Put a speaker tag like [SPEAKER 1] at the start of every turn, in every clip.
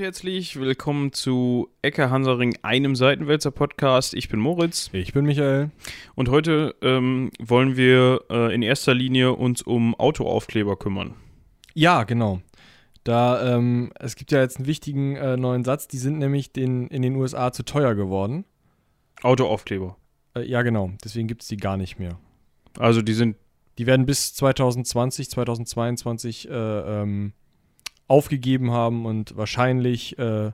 [SPEAKER 1] und herzlich willkommen zu Ecke Hansaring, einem Seitenwälzer Podcast. Ich bin Moritz.
[SPEAKER 2] Ich bin Michael.
[SPEAKER 1] Und heute ähm, wollen wir äh, in erster Linie uns um Autoaufkleber kümmern.
[SPEAKER 2] Ja, genau. Da, ähm, es gibt ja jetzt einen wichtigen äh, neuen Satz, die sind nämlich den, in den USA zu teuer geworden.
[SPEAKER 1] Autoaufkleber.
[SPEAKER 2] Äh, ja, genau. Deswegen gibt es die gar nicht mehr.
[SPEAKER 1] Also die sind.
[SPEAKER 2] Die werden bis 2020, 2022 äh, ähm, aufgegeben haben und wahrscheinlich, äh,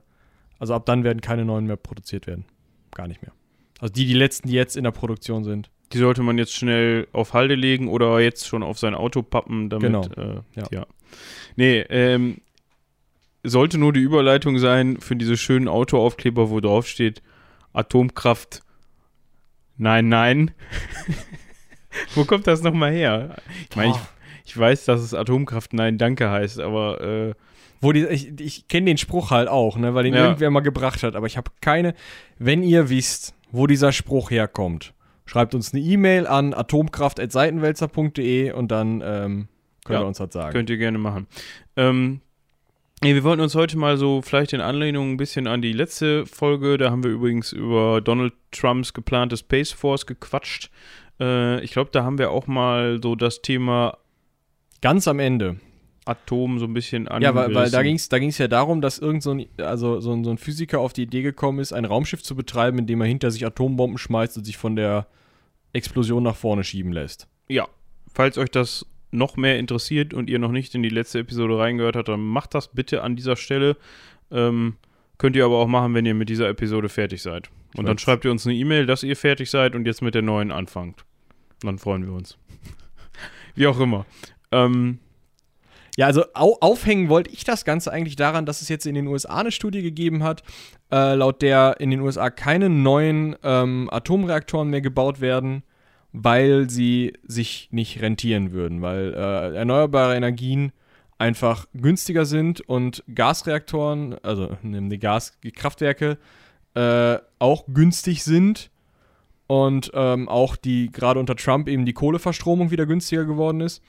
[SPEAKER 2] also ab dann werden keine neuen mehr produziert werden. Gar nicht mehr. Also die, die letzten, die jetzt in der Produktion sind.
[SPEAKER 1] Die sollte man jetzt schnell auf Halde legen oder jetzt schon auf sein Auto pappen, damit.
[SPEAKER 2] Genau.
[SPEAKER 1] Äh,
[SPEAKER 2] Ja.
[SPEAKER 1] ja. Nee, ähm, sollte nur die Überleitung sein für diese schönen Autoaufkleber, wo drauf steht Atomkraft. Nein, nein. wo kommt das nochmal her? Ich meine, ich. Ich weiß, dass es Atomkraft Nein, danke heißt, aber äh,
[SPEAKER 2] Wo die, ich ich kenne den Spruch halt auch, ne, weil den
[SPEAKER 1] Ja.
[SPEAKER 2] irgendwer mal gebracht hat, aber ich habe keine. Wenn ihr wisst, wo dieser Spruch herkommt, schreibt uns eine E-Mail an atomkraft.seitenwälzer.de und dann ähm, könnt
[SPEAKER 1] Ja,
[SPEAKER 2] ihr uns das sagen.
[SPEAKER 1] Könnt ihr gerne machen. Ähm, nee, wir wollten uns heute mal so vielleicht in Anlehnung ein bisschen an die letzte Folge, da haben wir übrigens über Donald Trumps geplante Space Force gequatscht. Äh, ich glaube, da haben wir auch mal so das Thema
[SPEAKER 2] Ganz am Ende.
[SPEAKER 1] Atom so ein bisschen
[SPEAKER 2] Ja, weil, weil da ging es da ging's ja darum, dass irgend so ein, also so, ein, so ein Physiker auf die Idee gekommen ist, ein Raumschiff zu betreiben, indem er hinter sich Atombomben schmeißt und sich von der Explosion nach vorne schieben lässt.
[SPEAKER 1] Ja, falls euch das noch mehr interessiert und ihr noch nicht in die letzte Episode reingehört habt, dann macht das bitte an dieser Stelle. Ähm, könnt ihr aber auch machen, wenn ihr mit dieser Episode fertig seid. Und dann schreibt ihr uns eine E-Mail, dass ihr fertig seid und jetzt mit der neuen anfangt. Dann freuen wir uns. Wie auch immer. Ähm,
[SPEAKER 2] Ja, also au aufhängen wollte ich das Ganze eigentlich daran, dass es jetzt in den USA eine Studie gegeben hat, äh, laut der in den USA keine neuen ähm, Atomreaktoren mehr gebaut werden, weil sie sich nicht rentieren würden, weil äh, erneuerbare Energien einfach günstiger sind und Gasreaktoren, also ne, Gaskraftwerke, äh, auch günstig sind und ähm, auch die gerade unter Trump eben die Kohleverstromung wieder günstiger geworden ist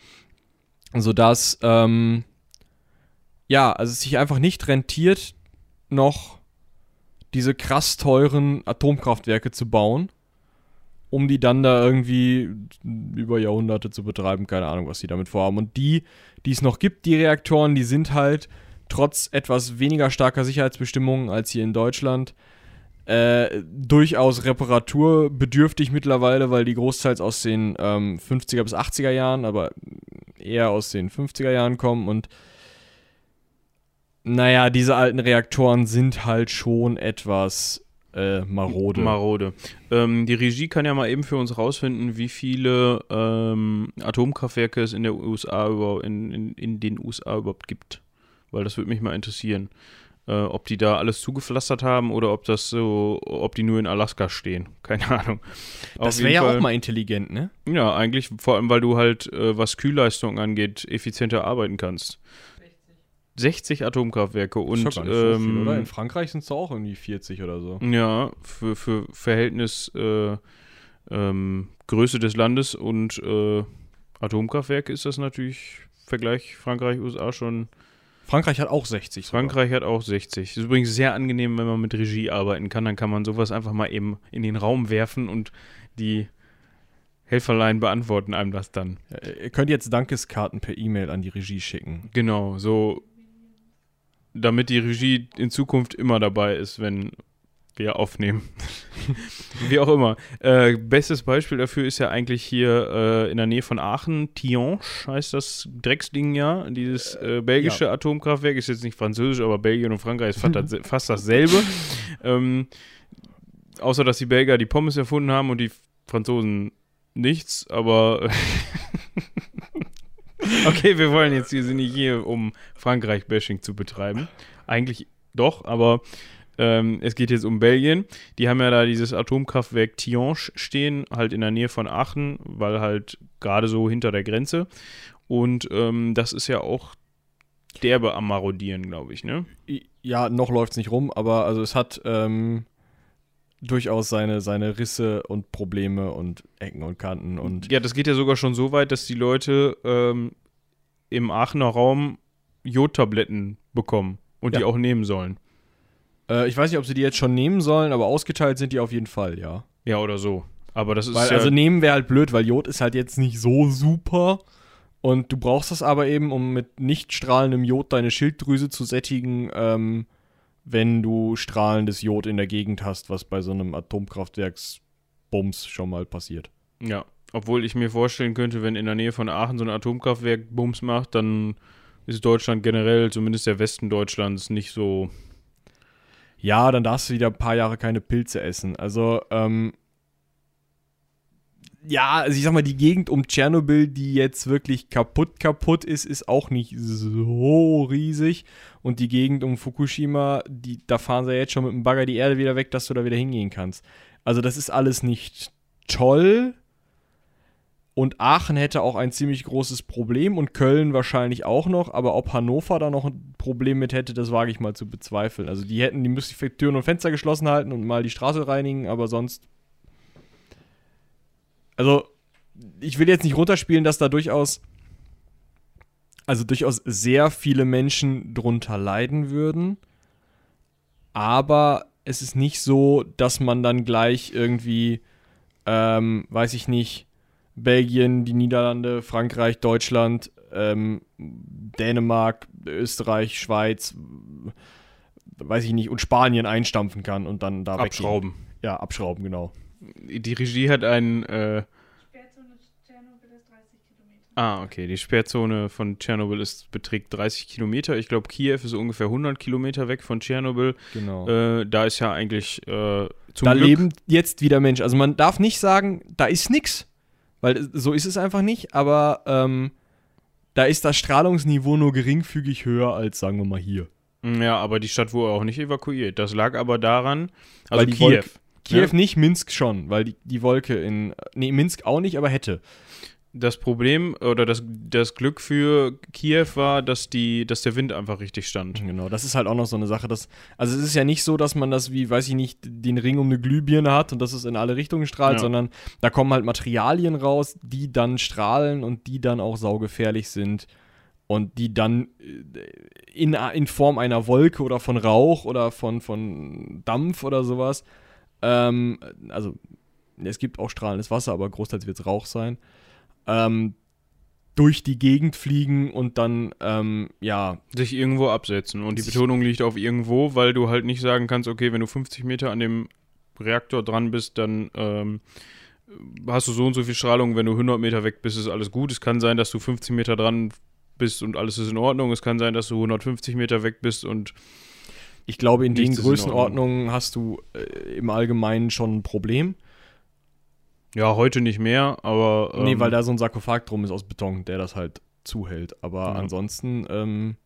[SPEAKER 2] sodass ähm, ja, also es sich einfach nicht rentiert, noch diese krass teuren Atomkraftwerke zu bauen, um die dann da irgendwie über Jahrhunderte zu betreiben. Keine Ahnung, was die damit vorhaben. Und die, die es noch gibt, die Reaktoren, die sind halt trotz etwas weniger starker Sicherheitsbestimmungen als hier in Deutschland äh, durchaus reparaturbedürftig mittlerweile, weil die großteils aus den ähm, 50er bis 80er Jahren, aber eher aus den 50er Jahren kommen und naja, diese alten Reaktoren sind halt schon etwas äh, marode.
[SPEAKER 1] Marode. Ähm, die Regie kann ja mal eben für uns rausfinden, wie viele ähm, Atomkraftwerke es in der USA über, in, in, in den USA überhaupt gibt. Weil das würde mich mal interessieren. Äh, ob die da alles zugepflastert haben oder ob das so, ob die nur in Alaska stehen. Keine Ahnung.
[SPEAKER 2] das wäre ja auch mal intelligent, ne?
[SPEAKER 1] Ja, eigentlich, vor allem, weil du halt, äh, was Kühlleistung angeht, effizienter arbeiten kannst. 60 Atomkraftwerke und
[SPEAKER 2] ist doch gar nicht so viel,
[SPEAKER 1] ähm,
[SPEAKER 2] oder? In Frankreich sind es auch irgendwie 40 oder so.
[SPEAKER 1] Ja, für, für Verhältnis äh, ähm, Größe des Landes und äh, Atomkraftwerke ist das natürlich Vergleich Frankreich, USA schon.
[SPEAKER 2] Frankreich hat auch 60. sogar.
[SPEAKER 1] Frankreich hat auch 60. Ist übrigens sehr angenehm, wenn man mit Regie arbeiten kann. Dann kann man sowas einfach mal eben in den Raum werfen und die Helferlein beantworten einem das dann.
[SPEAKER 2] Ja, Ihr könnt jetzt Dankeskarten per E-Mail an die Regie schicken.
[SPEAKER 1] Genau, so damit die Regie in Zukunft immer dabei ist, wenn wir aufnehmen. Wie auch immer. Äh, bestes Beispiel dafür ist ja eigentlich hier äh, in der Nähe von Aachen, Tihange heißt das Drecksding ja. Dieses äh, belgische Atomkraftwerk ist jetzt nicht französisch, aber Belgien und Frankreich ist fast, das, fast dasselbe. ähm, außer, dass die Belgier die Pommes erfunden haben und die Franzosen nichts, aber Okay, wir wollen jetzt, wir sind nicht hier, um Frankreich-Bashing zu betreiben. Eigentlich doch, aber ähm, es geht jetzt um Belgien. Die haben ja da dieses Atomkraftwerk Tihange stehen, halt in der Nähe von Aachen, weil halt gerade so hinter der Grenze. Und ähm, das ist ja auch derbe am Marodieren, glaube ich, ne?
[SPEAKER 2] Ja, noch läuft es nicht rum, aber also es hat ähm, durchaus seine, seine Risse und Probleme und Ecken und Kanten und
[SPEAKER 1] Ja, das geht ja sogar schon so weit, dass die Leute ähm, im Aachener Raum Jodtabletten bekommen und die
[SPEAKER 2] Ja.
[SPEAKER 1] auch nehmen sollen.
[SPEAKER 2] Äh, ich weiß nicht, ob sie die jetzt schon nehmen sollen, aber ausgeteilt sind die auf jeden Fall, ja.
[SPEAKER 1] Ja, oder so. Aber das ist
[SPEAKER 2] Weil,
[SPEAKER 1] ja.
[SPEAKER 2] also nehmen wäre halt blöd, weil Jod ist halt jetzt nicht so super. Und du brauchst das aber eben, um mit nicht strahlendem Jod deine Schilddrüse zu sättigen, ähm, wenn du strahlendes Jod in der Gegend hast, was bei so einem Atomkraftwerksbums schon mal passiert.
[SPEAKER 1] ja. Obwohl ich mir vorstellen könnte, wenn in der Nähe von Aachen so ein Atomkraftwerk Bums macht, dann ist Deutschland generell, zumindest der Westen Deutschlands, nicht so.
[SPEAKER 2] Ja, dann darfst du wieder ein paar Jahre keine Pilze essen. Also, ähm, ja, also ich sag mal, die Gegend um Tschernobyl, die jetzt wirklich kaputt kaputt ist, ist auch nicht so riesig. Und die Gegend um Fukushima, die, da fahren sie jetzt schon mit dem Bagger die Erde wieder weg, dass du da wieder hingehen kannst. Also das ist alles nicht toll. Und Aachen hätte auch ein ziemlich großes Problem und Köln wahrscheinlich auch noch, aber ob Hannover da noch ein Problem mit hätte, das wage ich mal zu bezweifeln. Also die hätten, die müssten Türen und Fenster geschlossen halten und mal die Straße reinigen, aber sonst. Also, ich will jetzt nicht runterspielen, dass da durchaus, also durchaus sehr viele Menschen drunter leiden würden. Aber es ist nicht so, dass man dann gleich irgendwie, ähm, weiß ich nicht, Belgien, die Niederlande, Frankreich, Deutschland, ähm, Dänemark, Österreich, Schweiz, weiß ich nicht, und Spanien einstampfen kann und dann da weggehen.
[SPEAKER 1] Abschrauben.
[SPEAKER 2] Ja, abschrauben, genau.
[SPEAKER 1] Die Regie hat einen. Äh,
[SPEAKER 3] Sperrzone Tschernobyl ist 30 Kilometer.
[SPEAKER 1] ah, okay. Die Sperrzone von Tschernobyl ist, beträgt 30 Kilometer. Ich glaube, Kiew ist ungefähr 100 Kilometer weg von Tschernobyl.
[SPEAKER 2] Genau.
[SPEAKER 1] Äh, da ist ja eigentlich äh, zum
[SPEAKER 2] da
[SPEAKER 1] Glück.
[SPEAKER 2] leben jetzt wieder Menschen. Also man darf nicht sagen, da ist nix, weil so ist es einfach nicht, aber ähm, da ist das Strahlungsniveau nur geringfügig höher als, sagen wir mal, hier.
[SPEAKER 1] Ja, aber die Stadt wurde auch nicht evakuiert. Das lag aber daran, also Kiew.
[SPEAKER 2] Wolke- Kiew
[SPEAKER 1] Ja.
[SPEAKER 2] nicht, Minsk schon, weil die, die Wolke in. Nee, Minsk auch nicht, aber hätte.
[SPEAKER 1] Das Problem oder das, das Glück für Kiew war, dass, die, dass der Wind einfach richtig stand.
[SPEAKER 2] Genau, das ist halt auch noch so eine Sache. Dass, also es ist ja nicht so, dass man das wie, weiß ich nicht, den Ring um eine Glühbirne hat und dass es in alle Richtungen strahlt,
[SPEAKER 1] Ja.
[SPEAKER 2] sondern da kommen halt Materialien raus, die dann strahlen und die dann auch saugefährlich sind und die dann äh, in, in Form einer Wolke oder von Rauch oder von, von Dampf oder sowas, ähm, also es gibt auch strahlendes Wasser, aber großteils wird es Rauch sein, ähm, durch die Gegend fliegen und dann, ähm, ja,
[SPEAKER 1] Sich irgendwo absetzen. Und die Betonung liegt auf irgendwo, weil du halt nicht sagen kannst, okay, wenn du 50 Meter an dem Reaktor dran bist, dann ähm, hast du so und so viel Strahlung. Wenn du 100 Meter weg bist, ist alles gut. Es kann sein, dass du 50 Meter dran bist und alles ist in Ordnung. Es kann sein, dass du 150 Meter weg bist und
[SPEAKER 2] Ich glaube, in den Größenordnungen hast du äh, im Allgemeinen schon ein Problem.
[SPEAKER 1] Ja, heute nicht mehr, aber. Ähm,
[SPEAKER 2] nee, weil da so ein Sarkophag drum ist aus Beton, der das halt zuhält. Aber
[SPEAKER 1] Ja.
[SPEAKER 2] ansonsten, ähm,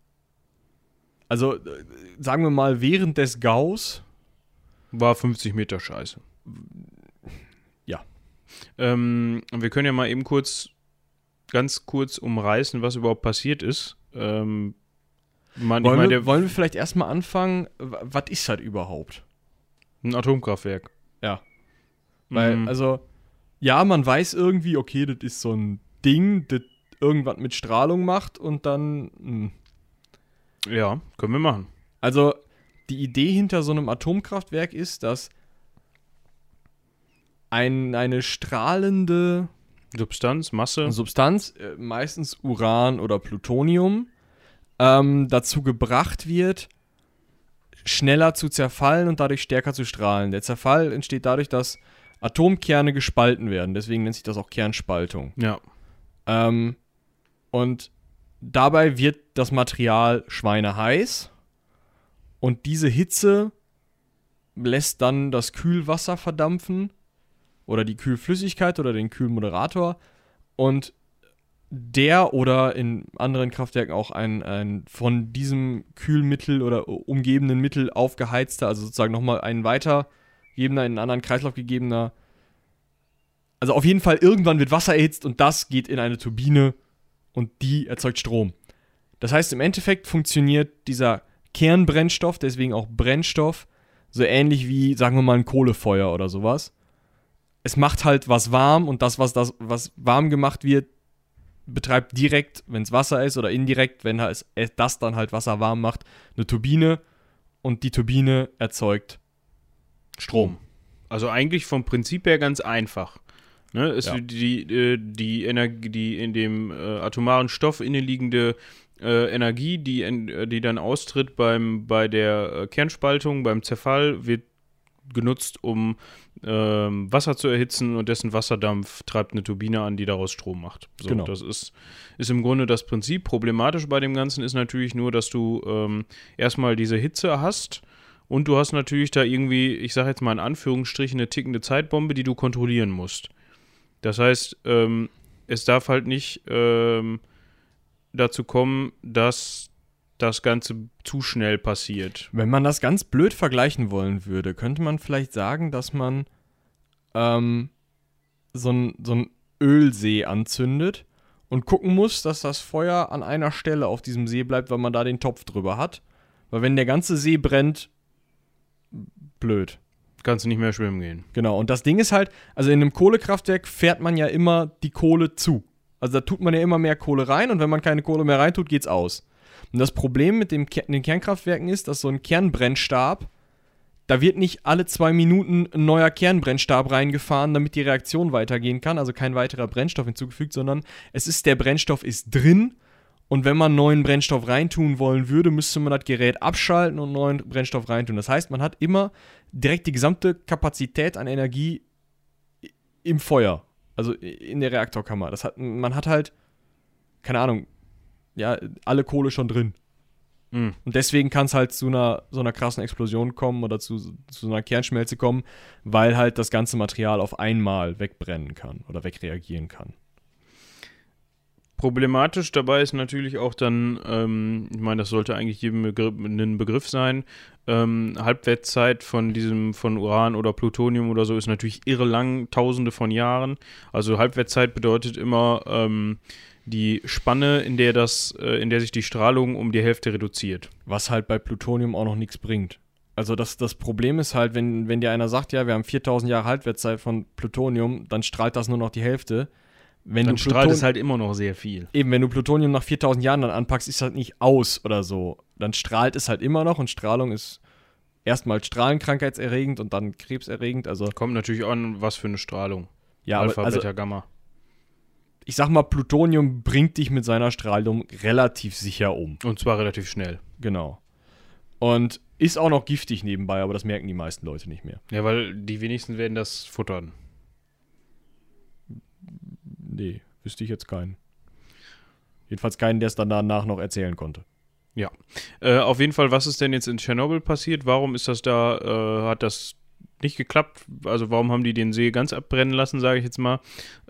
[SPEAKER 2] also äh, sagen wir mal, während des Gaus,
[SPEAKER 1] War 50 Meter scheiße.
[SPEAKER 2] Ja.
[SPEAKER 1] Ähm, wir können ja mal eben kurz, ganz kurz umreißen, was überhaupt passiert ist. Ähm, man, ich
[SPEAKER 2] wollen,
[SPEAKER 1] meine,
[SPEAKER 2] wir,
[SPEAKER 1] der,
[SPEAKER 2] wollen wir vielleicht erstmal anfangen, was ist das überhaupt?
[SPEAKER 1] ein Atomkraftwerk.
[SPEAKER 2] Ja. Weil,
[SPEAKER 1] Mhm.
[SPEAKER 2] also, ja, man weiß irgendwie, okay, das ist so ein Ding, das irgendwas mit Strahlung macht und dann, hm, mh.
[SPEAKER 1] Ja, können wir machen.
[SPEAKER 2] Also, die Idee hinter so einem Atomkraftwerk ist, dass ein, eine strahlende
[SPEAKER 1] Substanz, Masse.
[SPEAKER 2] Substanz, äh, meistens Uran oder Plutonium, ähm, dazu gebracht wird, schneller zu zerfallen und dadurch stärker zu strahlen. Der Zerfall entsteht dadurch, dass Atomkerne gespalten werden. Deswegen nennt sich das auch Kernspaltung.
[SPEAKER 1] ja.
[SPEAKER 2] Ähm, und dabei wird das Material schweineheiß und diese Hitze lässt dann das Kühlwasser verdampfen oder die Kühlflüssigkeit oder den Kühlmoderator und der oder in anderen Kraftwerken auch ein, ein von diesem Kühlmittel oder umgebenden Mittel aufgeheizter, also sozusagen nochmal ein weitergegebener, in einen anderen Kreislauf gegebener also auf jeden Fall, irgendwann wird Wasser erhitzt und das geht in eine Turbine und die erzeugt Strom. Das heißt, im Endeffekt funktioniert dieser Kernbrennstoff, deswegen auch Brennstoff, so ähnlich wie, sagen wir mal, ein Kohlefeuer oder sowas. Es macht halt was warm und das, was, das, was warm gemacht wird, betreibt direkt, wenn es Wasser ist oder indirekt, wenn das dann halt Wasser warm macht, eine Turbine und die Turbine erzeugt Strom.
[SPEAKER 1] Also eigentlich vom Prinzip her ganz einfach. Ne? Es
[SPEAKER 2] Ja.
[SPEAKER 1] die, äh, die Energie, die in dem äh, atomaren Stoff inneliegende äh, Energie, die, die dann austritt beim, bei der Kernspaltung, beim Zerfall, wird genutzt, um ähm, Wasser zu erhitzen und dessen Wasserdampf treibt eine Turbine an, die daraus Strom macht. So,
[SPEAKER 2] Genau.
[SPEAKER 1] Das ist, ist im Grunde das Prinzip. Problematisch bei dem Ganzen ist natürlich nur, dass du ähm, erstmal diese Hitze hast und du hast natürlich da irgendwie, ich sage jetzt mal in Anführungsstrichen, eine tickende Zeitbombe, die du kontrollieren musst. Das heißt, ähm, es darf halt nicht ähm, dazu kommen, dass das Ganze zu schnell passiert.
[SPEAKER 2] Wenn man das ganz blöd vergleichen wollen würde, könnte man vielleicht sagen, dass man ähm, so ein, so Ölsee anzündet und gucken muss, dass das Feuer an einer Stelle auf diesem See bleibt, weil man da den Topf drüber hat. Weil wenn der ganze See brennt, blöd.
[SPEAKER 1] Kannst du nicht mehr schwimmen gehen.
[SPEAKER 2] Genau. Und das Ding ist halt, also in einem Kohlekraftwerk fährt man ja immer die Kohle zu. Also da tut man ja immer mehr Kohle rein und wenn man keine Kohle mehr reintut, geht's aus. Und das Problem mit dem den Kernkraftwerken ist, dass so ein Kernbrennstab, da wird nicht alle zwei Minuten ein neuer Kernbrennstab reingefahren, damit die Reaktion weitergehen kann, also kein weiterer Brennstoff hinzugefügt, sondern es ist der Brennstoff ist drin und wenn man neuen Brennstoff reintun wollen würde, müsste man das Gerät abschalten und neuen Brennstoff reintun. Das heißt, man hat immer direkt die gesamte Kapazität an Energie im Feuer, also in der Reaktorkammer. Das hat, man hat halt, keine Ahnung, ja, alle Kohle schon drin.
[SPEAKER 1] Mhm.
[SPEAKER 2] Und deswegen kann es halt zu einer so einer krassen Explosion kommen oder zu, zu so einer Kernschmelze kommen, weil halt das ganze Material auf einmal wegbrennen kann oder wegreagieren kann.
[SPEAKER 1] Problematisch dabei ist natürlich auch dann, ähm, ich meine, das sollte eigentlich jedem Begriff, ein Begriff sein. Ähm, Halbwertszeit von diesem, von Uran oder Plutonium oder so ist natürlich irre lang, tausende von Jahren. Also Halbwertszeit bedeutet immer ähm, die Spanne, in der das, äh, in der sich die Strahlung um die Hälfte reduziert.
[SPEAKER 2] Was halt bei Plutonium auch noch nichts bringt. Also das, das Problem ist halt, wenn, wenn dir einer sagt, ja, wir haben 4000 Jahre Halbwertszeit von Plutonium, dann strahlt das nur noch die Hälfte. Wenn
[SPEAKER 1] Dann
[SPEAKER 2] du
[SPEAKER 1] strahlt
[SPEAKER 2] Pluton-
[SPEAKER 1] es halt immer noch sehr viel.
[SPEAKER 2] Eben, wenn du Plutonium nach 4000 Jahren dann anpackst, ist das nicht aus oder so. Dann strahlt es halt immer noch und Strahlung ist erstmal strahlenkrankheitserregend und dann krebserregend. Also,
[SPEAKER 1] Kommt natürlich an, was für eine Strahlung.
[SPEAKER 2] ja,
[SPEAKER 1] Alpha,
[SPEAKER 2] aber, also
[SPEAKER 1] Beta, Gamma.
[SPEAKER 2] ich sag mal, Plutonium bringt dich mit seiner Strahlung relativ sicher um.
[SPEAKER 1] Und zwar relativ schnell.
[SPEAKER 2] Genau. Und ist auch noch giftig nebenbei, aber das merken die meisten Leute nicht mehr.
[SPEAKER 1] Ja, weil die wenigsten werden das futtern.
[SPEAKER 2] Nee, wüsste ich jetzt keinen. Jedenfalls keinen, der es dann danach noch erzählen konnte.
[SPEAKER 1] Äh, auf jeden Fall, was ist denn jetzt in Tschernobyl passiert? Warum ist das da, äh, hat das nicht geklappt? Also warum haben die den See ganz abbrennen lassen, sage ich jetzt mal?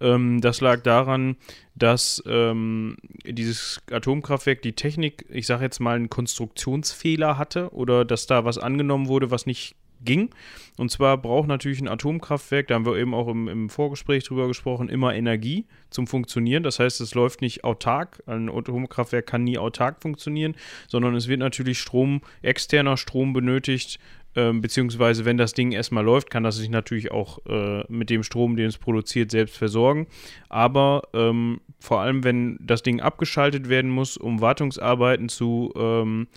[SPEAKER 1] Ähm, das lag daran, dass ähm, dieses Atomkraftwerk die Technik, ich sage jetzt mal, einen Konstruktionsfehler hatte oder dass da was angenommen wurde, was nicht ging. Und zwar braucht natürlich ein Atomkraftwerk, da haben wir eben auch im, im Vorgespräch drüber gesprochen, immer Energie zum Funktionieren. Das heißt, es läuft nicht autark. Ein Atomkraftwerk kann nie autark funktionieren, sondern es wird natürlich Strom, externer Strom benötigt. Ähm, beziehungsweise, wenn das Ding erstmal läuft, kann das sich natürlich auch äh, mit dem Strom, den es produziert, selbst versorgen. Aber ähm, vor allem, wenn das Ding abgeschaltet werden muss, um Wartungsarbeiten zu ähm,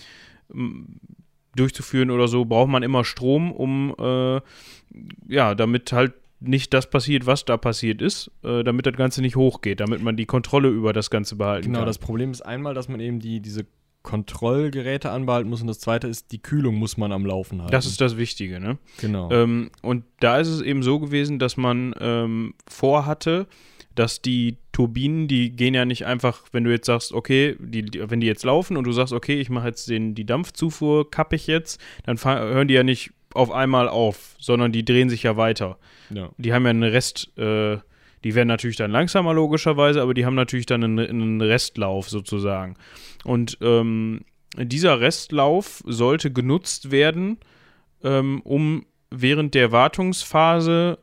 [SPEAKER 1] durchzuführen oder so, braucht man immer Strom, um äh, ja, damit halt nicht das passiert, was da passiert ist, äh, damit das Ganze nicht hochgeht, damit man die Kontrolle über das Ganze behalten
[SPEAKER 2] Genau,
[SPEAKER 1] kann.
[SPEAKER 2] das Problem ist einmal, dass man eben die, diese Kontrollgeräte anbehalten muss und das zweite ist, die Kühlung muss man am Laufen halten.
[SPEAKER 1] das ist das Wichtige, ne?
[SPEAKER 2] genau.
[SPEAKER 1] Ähm, und da ist es eben so gewesen, dass man ähm, vorhatte, dass die Turbinen, die gehen ja nicht einfach, wenn du jetzt sagst, okay, die, die, wenn die jetzt laufen und du sagst, okay, ich mache jetzt den, die Dampfzufuhr, kappe ich jetzt, dann hören die ja nicht auf einmal auf, sondern die drehen sich ja weiter.
[SPEAKER 2] ja.
[SPEAKER 1] Die haben ja einen Rest, äh, die werden natürlich dann langsamer logischerweise, aber die haben natürlich dann einen, einen Restlauf sozusagen. Und ähm, dieser Restlauf sollte genutzt werden, ähm, um während der Wartungsphase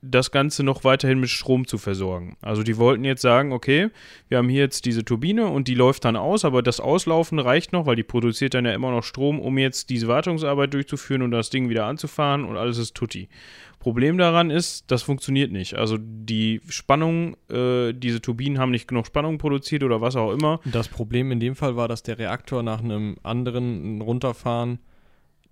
[SPEAKER 1] das Ganze noch weiterhin mit Strom zu versorgen. Also die wollten jetzt sagen, okay, wir haben hier jetzt diese Turbine und die läuft dann aus, aber das Auslaufen reicht noch, weil die produziert dann ja immer noch Strom, um jetzt diese Wartungsarbeit durchzuführen und das Ding wieder anzufahren und alles ist tutti. Problem daran ist, das funktioniert nicht. Also die Spannung, äh, diese Turbinen haben nicht genug Spannung produziert oder was auch immer.
[SPEAKER 2] Das Problem in dem Fall war, dass der Reaktor nach einem anderen Runterfahren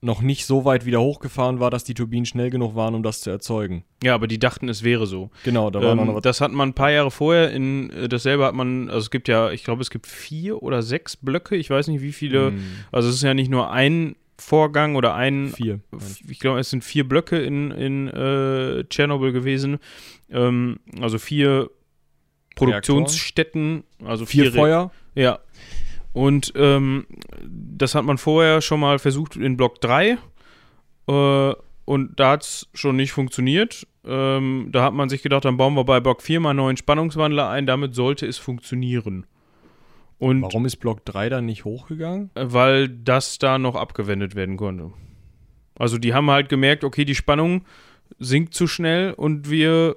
[SPEAKER 2] noch nicht so weit wieder hochgefahren war, dass die Turbinen schnell genug waren, um das zu erzeugen.
[SPEAKER 1] Ja, aber die dachten, es wäre so.
[SPEAKER 2] Genau, da war
[SPEAKER 1] Ähm,
[SPEAKER 2] noch was.
[SPEAKER 1] das hat man ein paar Jahre vorher in äh, dasselbe hat man, also es gibt ja, ich glaube, es gibt vier oder sechs Blöcke, ich weiß nicht wie viele.
[SPEAKER 2] Hm,
[SPEAKER 1] Also es ist ja nicht nur ein Vorgang oder ein
[SPEAKER 2] vier.
[SPEAKER 1] ich glaube, es sind vier Blöcke in, in äh, Tschernobyl gewesen. Ähm, also vier Produktionsstätten, also
[SPEAKER 2] Vier
[SPEAKER 1] vier,
[SPEAKER 2] Feuer.
[SPEAKER 1] Ja. Und ähm, das hat man vorher schon mal versucht in Block 3. Äh, und da hat es schon nicht funktioniert. Ähm, da hat man sich gedacht, dann bauen wir bei Block 4 mal einen neuen Spannungswandler ein. Damit sollte es funktionieren. Und
[SPEAKER 2] Warum ist Block 3 dann nicht hochgegangen?
[SPEAKER 1] äh, weil das da noch abgewendet werden konnte. Also die haben halt gemerkt, okay, die Spannung sinkt zu schnell und wir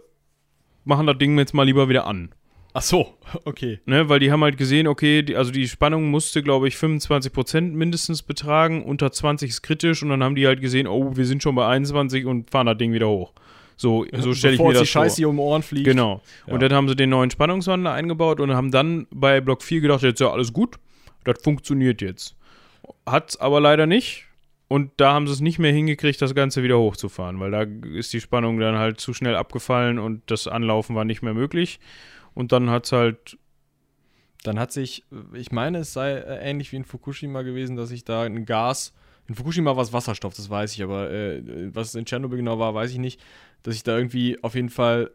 [SPEAKER 1] machen das Ding jetzt mal lieber wieder an.
[SPEAKER 2] Ach so, okay.
[SPEAKER 1] Ne, weil die haben halt gesehen, okay, die, also die Spannung musste, glaube ich, 25% mindestens betragen, unter 20 ist kritisch und dann haben die halt gesehen, oh, wir sind schon bei 21 und fahren das Ding wieder hoch. So, so stelle ich mir das
[SPEAKER 2] die Scheiße
[SPEAKER 1] vor.
[SPEAKER 2] hier um die Ohren fliegt.
[SPEAKER 1] Genau.
[SPEAKER 2] Ja.
[SPEAKER 1] Und dann haben sie den neuen Spannungswandler eingebaut und haben dann bei Block 4 gedacht, jetzt ja alles gut, das funktioniert jetzt. Hat's aber leider nicht. Und da haben sie es nicht mehr hingekriegt, das Ganze wieder hochzufahren, weil da ist die Spannung dann halt zu schnell abgefallen und das Anlaufen war nicht mehr möglich. Und dann hat es halt,
[SPEAKER 2] Dann hat sich, ich meine, es sei äh, ähnlich wie in Fukushima gewesen, dass sich da ein Gas, in Fukushima war es Wasserstoff, das weiß ich, aber äh, was es in Tschernobyl genau war, weiß ich nicht, dass sich da irgendwie auf jeden Fall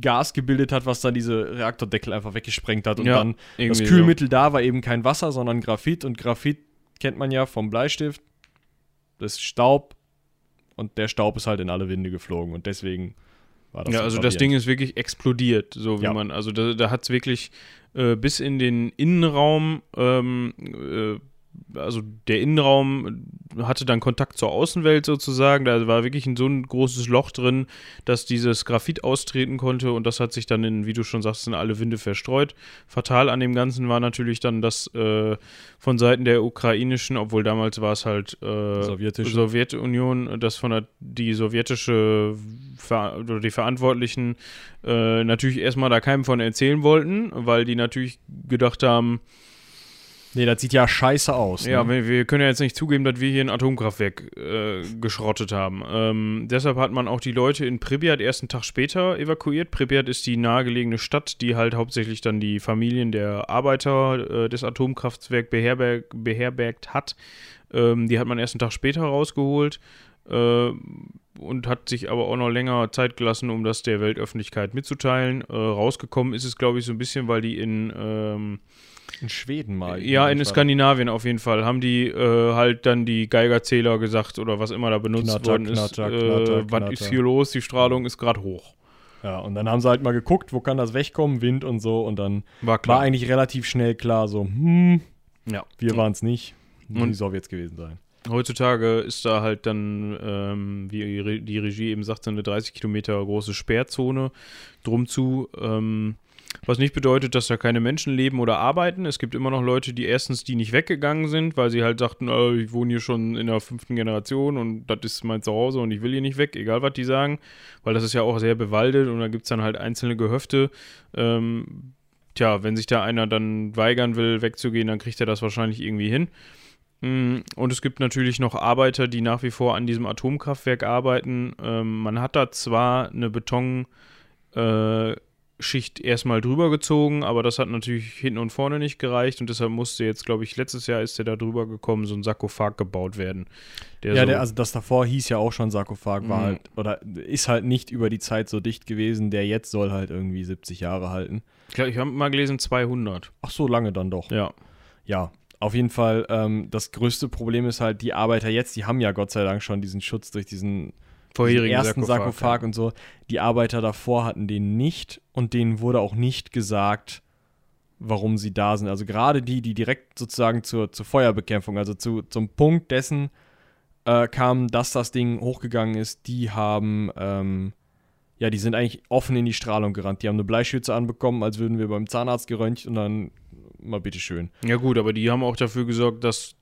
[SPEAKER 2] Gas gebildet hat, was dann diese Reaktordeckel einfach weggesprengt hat und
[SPEAKER 1] Ja,
[SPEAKER 2] dann das Kühlmittel da war eben kein Wasser, sondern Graphit und Graphit kennt man ja vom Bleistift, das ist Staub und der Staub ist halt in alle Winde geflogen und deswegen war das
[SPEAKER 1] ja,
[SPEAKER 2] so
[SPEAKER 1] also das. Ding ist wirklich explodiert, so wie
[SPEAKER 2] Ja.
[SPEAKER 1] man, also da, da hat es wirklich äh, bis in den Innenraum, ähm, äh, also der Innenraum hatte dann Kontakt zur Außenwelt sozusagen, da war wirklich ein, so ein großes Loch drin, dass dieses Graphit austreten konnte und das hat sich dann in, wie du schon sagst, in alle Winde verstreut. Fatal an dem Ganzen war natürlich dann, dass äh, von Seiten der ukrainischen, obwohl damals war es halt äh. Sowjetunion, dass von der die sowjetische Ver oder die Verantwortlichen äh, natürlich erstmal da keinem von erzählen wollten, weil die natürlich gedacht haben,
[SPEAKER 2] Nee, das sieht ja scheiße aus.
[SPEAKER 1] ja,
[SPEAKER 2] ne?
[SPEAKER 1] wir, wir können ja jetzt nicht zugeben, dass wir hier ein Atomkraftwerk äh, geschrottet haben. Ähm, deshalb hat man auch die Leute in Pripyat erst einen Tag später evakuiert. Pripyat ist die nahegelegene Stadt, die halt hauptsächlich dann die Familien der Arbeiter äh, des Atomkraftwerks beherberg beherbergt hat. Ähm, die hat man erst einen Tag später rausgeholt äh, und hat sich aber auch noch länger Zeit gelassen, um das der Weltöffentlichkeit mitzuteilen. Äh, rausgekommen ist es, glaube ich, so ein bisschen, weil die in ähm,
[SPEAKER 2] In Schweden mal.
[SPEAKER 1] ja, in Skandinavien auf jeden Fall. Haben die äh, halt dann die Geigerzähler gesagt oder was immer da benutzt
[SPEAKER 2] Knatter,
[SPEAKER 1] worden ist.
[SPEAKER 2] knatter,
[SPEAKER 1] äh,
[SPEAKER 2] knatter,
[SPEAKER 1] was
[SPEAKER 2] knatter.
[SPEAKER 1] ist hier los? Die Strahlung ist gerade hoch.
[SPEAKER 2] Ja, und dann haben sie halt mal geguckt, wo kann das wegkommen, Wind und so. Und dann
[SPEAKER 1] War
[SPEAKER 2] war eigentlich relativ schnell klar, so, hm,
[SPEAKER 1] ja.
[SPEAKER 2] wir waren es nicht. Muss
[SPEAKER 1] Und-
[SPEAKER 2] die Sowjets gewesen sein.
[SPEAKER 1] Heutzutage ist da halt dann, ähm, wie die Re- die Regie eben sagte, eine 30 Kilometer große Sperrzone drum zu. Ähm, was nicht bedeutet, dass da keine Menschen leben oder arbeiten. Es gibt immer noch Leute, die erstens die nicht weggegangen sind, weil sie halt sagten, äh, ich wohne hier schon in der fünften Generation und das ist mein Zuhause und ich will hier nicht weg, egal was die sagen. Weil das ist ja auch sehr bewaldet und da gibt es dann halt einzelne Gehöfte. Ähm, tja, wenn sich da einer dann weigern will, wegzugehen, dann kriegt er das wahrscheinlich irgendwie hin. Mm, Und es gibt natürlich noch Arbeiter, die nach wie vor an diesem Atomkraftwerk arbeiten. Ähm, man hat da zwar eine Betonschicht äh, erstmal drüber gezogen, aber das hat natürlich hinten und vorne nicht gereicht und deshalb musste jetzt, glaube ich, letztes Jahr ist der da drüber gekommen, so ein Sarkophag gebaut werden. Der
[SPEAKER 2] ja,
[SPEAKER 1] so,
[SPEAKER 2] der, also das davor hieß ja auch schon Sarkophag, war
[SPEAKER 1] Mhm.
[SPEAKER 2] halt, oder ist halt nicht über die Zeit so dicht gewesen. Der jetzt soll halt irgendwie 70 Jahre halten.
[SPEAKER 1] ich glaube, ich habe mal gelesen 200.
[SPEAKER 2] Ach so, lange dann doch.
[SPEAKER 1] Ja.
[SPEAKER 2] Ja, auf jeden Fall, ähm, das größte Problem ist halt, die Arbeiter jetzt, die haben ja Gott sei Dank schon diesen Schutz durch diesen
[SPEAKER 1] Vorherigen
[SPEAKER 2] diesen ersten
[SPEAKER 1] Sarkophag,
[SPEAKER 2] Sarkophag, und so. Die Arbeiter davor hatten den nicht und denen wurde auch nicht gesagt, warum sie da sind. Also gerade die, die direkt sozusagen zur, zur Feuerbekämpfung, also zu, zum Punkt dessen äh, kamen, dass das Ding hochgegangen ist, die haben, ähm, ja, die sind eigentlich offen in die Strahlung gerannt. Die haben eine Bleischütze anbekommen, als würden wir beim Zahnarzt geröntgt und dann mal bitteschön.
[SPEAKER 1] Ja gut, aber die haben auch dafür gesorgt, dass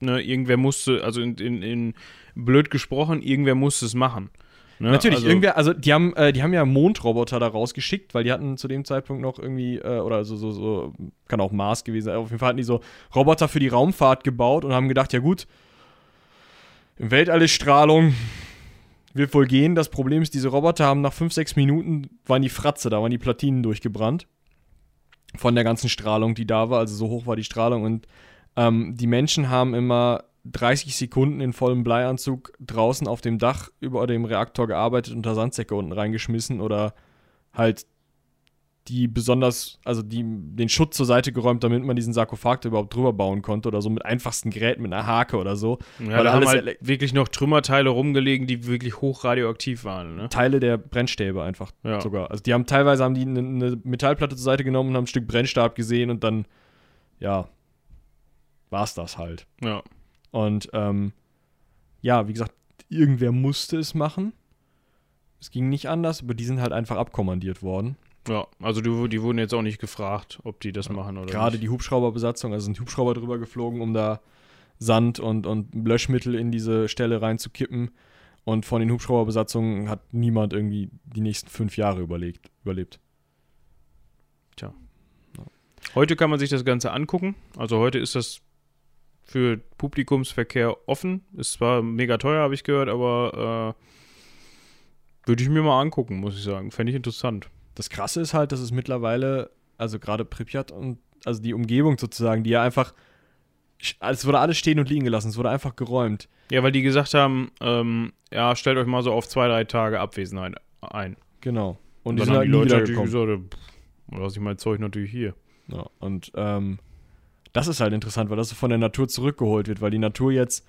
[SPEAKER 1] ne, irgendwer musste, also in, in, in blöd gesprochen, irgendwer musste es machen. Ne?
[SPEAKER 2] Natürlich,
[SPEAKER 1] also,
[SPEAKER 2] irgendwer, also die haben, äh, die haben ja Mondroboter da rausgeschickt, weil die hatten zu dem Zeitpunkt noch irgendwie, äh, oder so, so, so, kann auch Mars gewesen sein, auf jeden Fall hatten die so Roboter für die Raumfahrt gebaut und haben gedacht, ja gut, Im Weltall ist Strahlung. Wird wohl gehen. Das Problem ist, diese Roboter haben nach 5, 6 Minuten, waren die Fratze, da waren die Platinen durchgebrannt. Von der ganzen Strahlung, die da war. Also so hoch war die Strahlung. Und ähm, die Menschen haben immer 30 Sekunden in vollem Bleianzug draußen auf dem Dach über dem Reaktor gearbeitet und da Sandsäcke unten reingeschmissen oder halt die besonders, also die, den Schutz zur Seite geräumt, damit man diesen Sarkophag überhaupt drüber bauen konnte oder so mit einfachsten Geräten, mit einer Hake oder so.
[SPEAKER 1] Ja,
[SPEAKER 2] Weil
[SPEAKER 1] da haben halt wirklich noch Trümmerteile rumgelegen, die wirklich hochradioaktiv waren. Ne?
[SPEAKER 2] Teile der Brennstäbe einfach
[SPEAKER 1] Ja.
[SPEAKER 2] sogar. Also die haben teilweise haben die eine, eine Metallplatte zur Seite genommen und haben ein Stück Brennstab gesehen und dann, ja, war's das halt.
[SPEAKER 1] Ja.
[SPEAKER 2] Und ähm, ja, wie gesagt, irgendwer musste es machen. Es ging nicht anders, aber die sind halt einfach abkommandiert worden.
[SPEAKER 1] Ja, also die, die wurden jetzt auch nicht gefragt, ob die das machen oder
[SPEAKER 2] Gerade
[SPEAKER 1] nicht.
[SPEAKER 2] die Hubschrauberbesatzung, also sind Hubschrauber drüber geflogen, um da Sand und, und Löschmittel in diese Stelle reinzukippen. Und von den Hubschrauberbesatzungen hat niemand irgendwie die nächsten fünf Jahre überlegt, überlebt.
[SPEAKER 1] Heute kann man sich das Ganze angucken. Also heute ist das für Publikumsverkehr offen. Ist zwar mega teuer, habe ich gehört, aber äh, würde ich mir mal angucken, muss ich sagen. Fände ich interessant.
[SPEAKER 2] Das Krasse ist halt, dass es mittlerweile, also gerade Pripyat und also die Umgebung sozusagen, die ja einfach, es wurde alles stehen und liegen gelassen, es wurde einfach geräumt.
[SPEAKER 1] Ja, weil die gesagt haben, ähm, ja, stellt euch mal so auf zwei, drei Tage Abwesenheit ein.
[SPEAKER 2] Genau. Und, die
[SPEAKER 1] dann
[SPEAKER 2] sind
[SPEAKER 1] haben
[SPEAKER 2] halt
[SPEAKER 1] die Leute natürlich gesagt, pff, lass ich mein Zeug natürlich hier.
[SPEAKER 2] Ja, und ähm, das ist halt interessant, weil das so von der Natur zurückgeholt wird, weil die Natur jetzt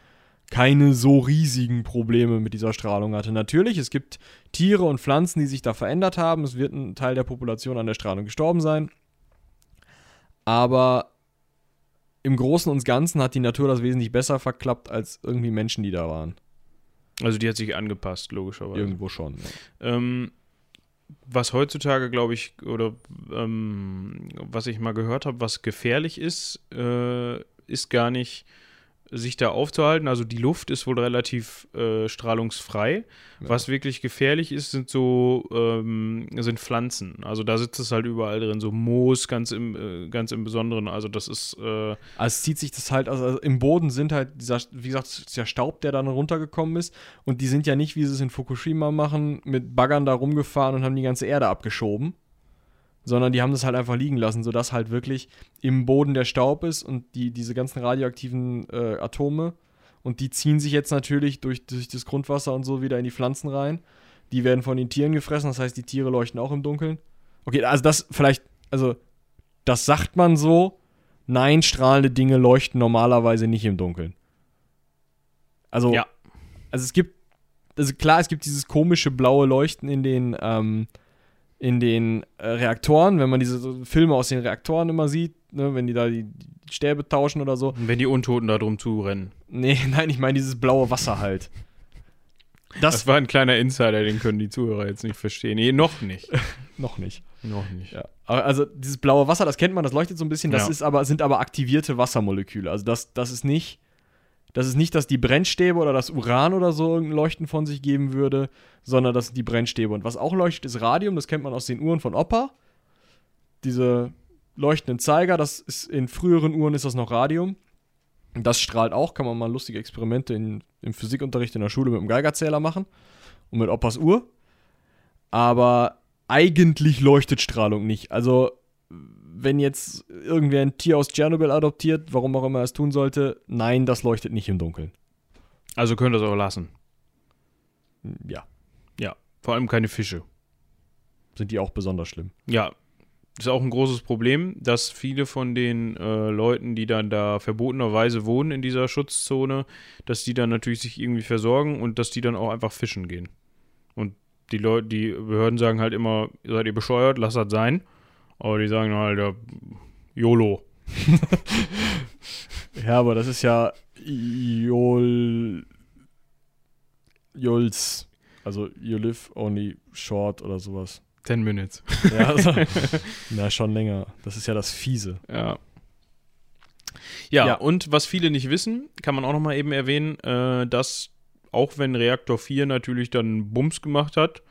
[SPEAKER 2] keine so riesigen Probleme mit dieser Strahlung hatte. Natürlich, es gibt Tiere und Pflanzen, die sich da verändert haben. Es wird ein Teil der Population an der Strahlung gestorben sein. Aber im Großen und Ganzen hat die Natur das wesentlich besser verklappt als irgendwie Menschen, die da waren.
[SPEAKER 1] Also die hat sich angepasst, logischerweise.
[SPEAKER 2] Irgendwo schon. Ja.
[SPEAKER 1] Ähm, was heutzutage, glaube ich, oder ähm, was ich mal gehört habe, was gefährlich ist, äh, ist gar nicht sich da aufzuhalten. Also die Luft ist wohl relativ äh, strahlungsfrei.
[SPEAKER 2] Ja.
[SPEAKER 1] Was wirklich gefährlich ist, sind so ähm, sind Pflanzen. Also da sitzt es halt überall drin, so Moos ganz im äh, ganz im Besonderen. Also das ist äh,
[SPEAKER 2] Also es zieht sich das halt, also, also im Boden sind halt dieser, wie gesagt, der Staub, der dann runtergekommen ist. Und die sind ja nicht, wie sie es in Fukushima machen, mit Baggern da rumgefahren und haben die ganze Erde abgeschoben. Sondern die haben das halt einfach liegen lassen, sodass halt wirklich im Boden der Staub ist und die, diese ganzen radioaktiven äh, Atome. Und die ziehen sich jetzt natürlich durch, durch das Grundwasser und so wieder in die Pflanzen rein. Die werden von den Tieren gefressen, das heißt, die Tiere leuchten auch im Dunkeln. Okay, also das vielleicht, also das sagt man so, Nein, strahlende Dinge leuchten normalerweise nicht im Dunkeln. Also,
[SPEAKER 1] Ja.
[SPEAKER 2] also es gibt, also klar, es gibt dieses komische blaue Leuchten in den, ähm, in den äh, Reaktoren, wenn man diese so Filme aus den Reaktoren immer sieht, ne, wenn die da die, die Stäbe tauschen oder so.
[SPEAKER 1] wenn die Untoten da drum zurennen.
[SPEAKER 2] Nee, nein, ich meine dieses blaue Wasser halt.
[SPEAKER 1] Das,
[SPEAKER 2] Das,
[SPEAKER 1] war ein kleiner Insider, den können die Zuhörer jetzt nicht verstehen. Nee, noch nicht.
[SPEAKER 2] noch nicht.
[SPEAKER 1] noch nicht.
[SPEAKER 2] Ja. Also dieses blaue Wasser, das kennt man, das leuchtet so ein bisschen, das
[SPEAKER 1] Ja.
[SPEAKER 2] ist aber, sind aber aktivierte Wassermoleküle. Also das, das ist nicht, das ist nicht, dass die Brennstäbe oder das Uran oder so irgendein Leuchten von sich geben würde, sondern das sind die Brennstäbe. Und was auch leuchtet, ist Radium, das kennt man aus den Uhren von Opa. Diese leuchtenden Zeiger, das ist in früheren Uhren ist das noch Radium. Das strahlt auch, kann man mal lustige Experimente in, im Physikunterricht in der Schule mit dem Geigerzähler machen und mit Opas Uhr. Aber eigentlich leuchtet Strahlung nicht. Also, wenn jetzt irgendwer ein Tier aus Tschernobyl adoptiert, warum auch immer er es tun sollte, nein, das leuchtet nicht im Dunkeln.
[SPEAKER 1] Also könnt ihr es auch lassen.
[SPEAKER 2] Ja,
[SPEAKER 1] Ja. Vor allem keine Fische.
[SPEAKER 2] sind die auch besonders schlimm.
[SPEAKER 1] Ja. Ist auch ein großes Problem, dass viele von den äh, Leuten, die dann da verbotenerweise wohnen in dieser Schutzzone, dass die dann natürlich sich irgendwie versorgen und dass die dann auch einfach fischen gehen. Und die Leute, die Behörden sagen halt immer, seid ihr bescheuert, lasst das sein. Aber die sagen halt, ja, YOLO.
[SPEAKER 2] Ja, aber das ist ja Jol. Jols. Also, you live only short oder sowas.
[SPEAKER 1] 10 Minutes.
[SPEAKER 2] Ja, also, na, schon länger. Das ist ja das Fiese.
[SPEAKER 1] Ja. Ja,
[SPEAKER 2] Ja.
[SPEAKER 1] und was viele nicht wissen, kann man auch noch mal eben erwähnen, äh, dass auch wenn Reaktor 4 natürlich dann Bums gemacht hat,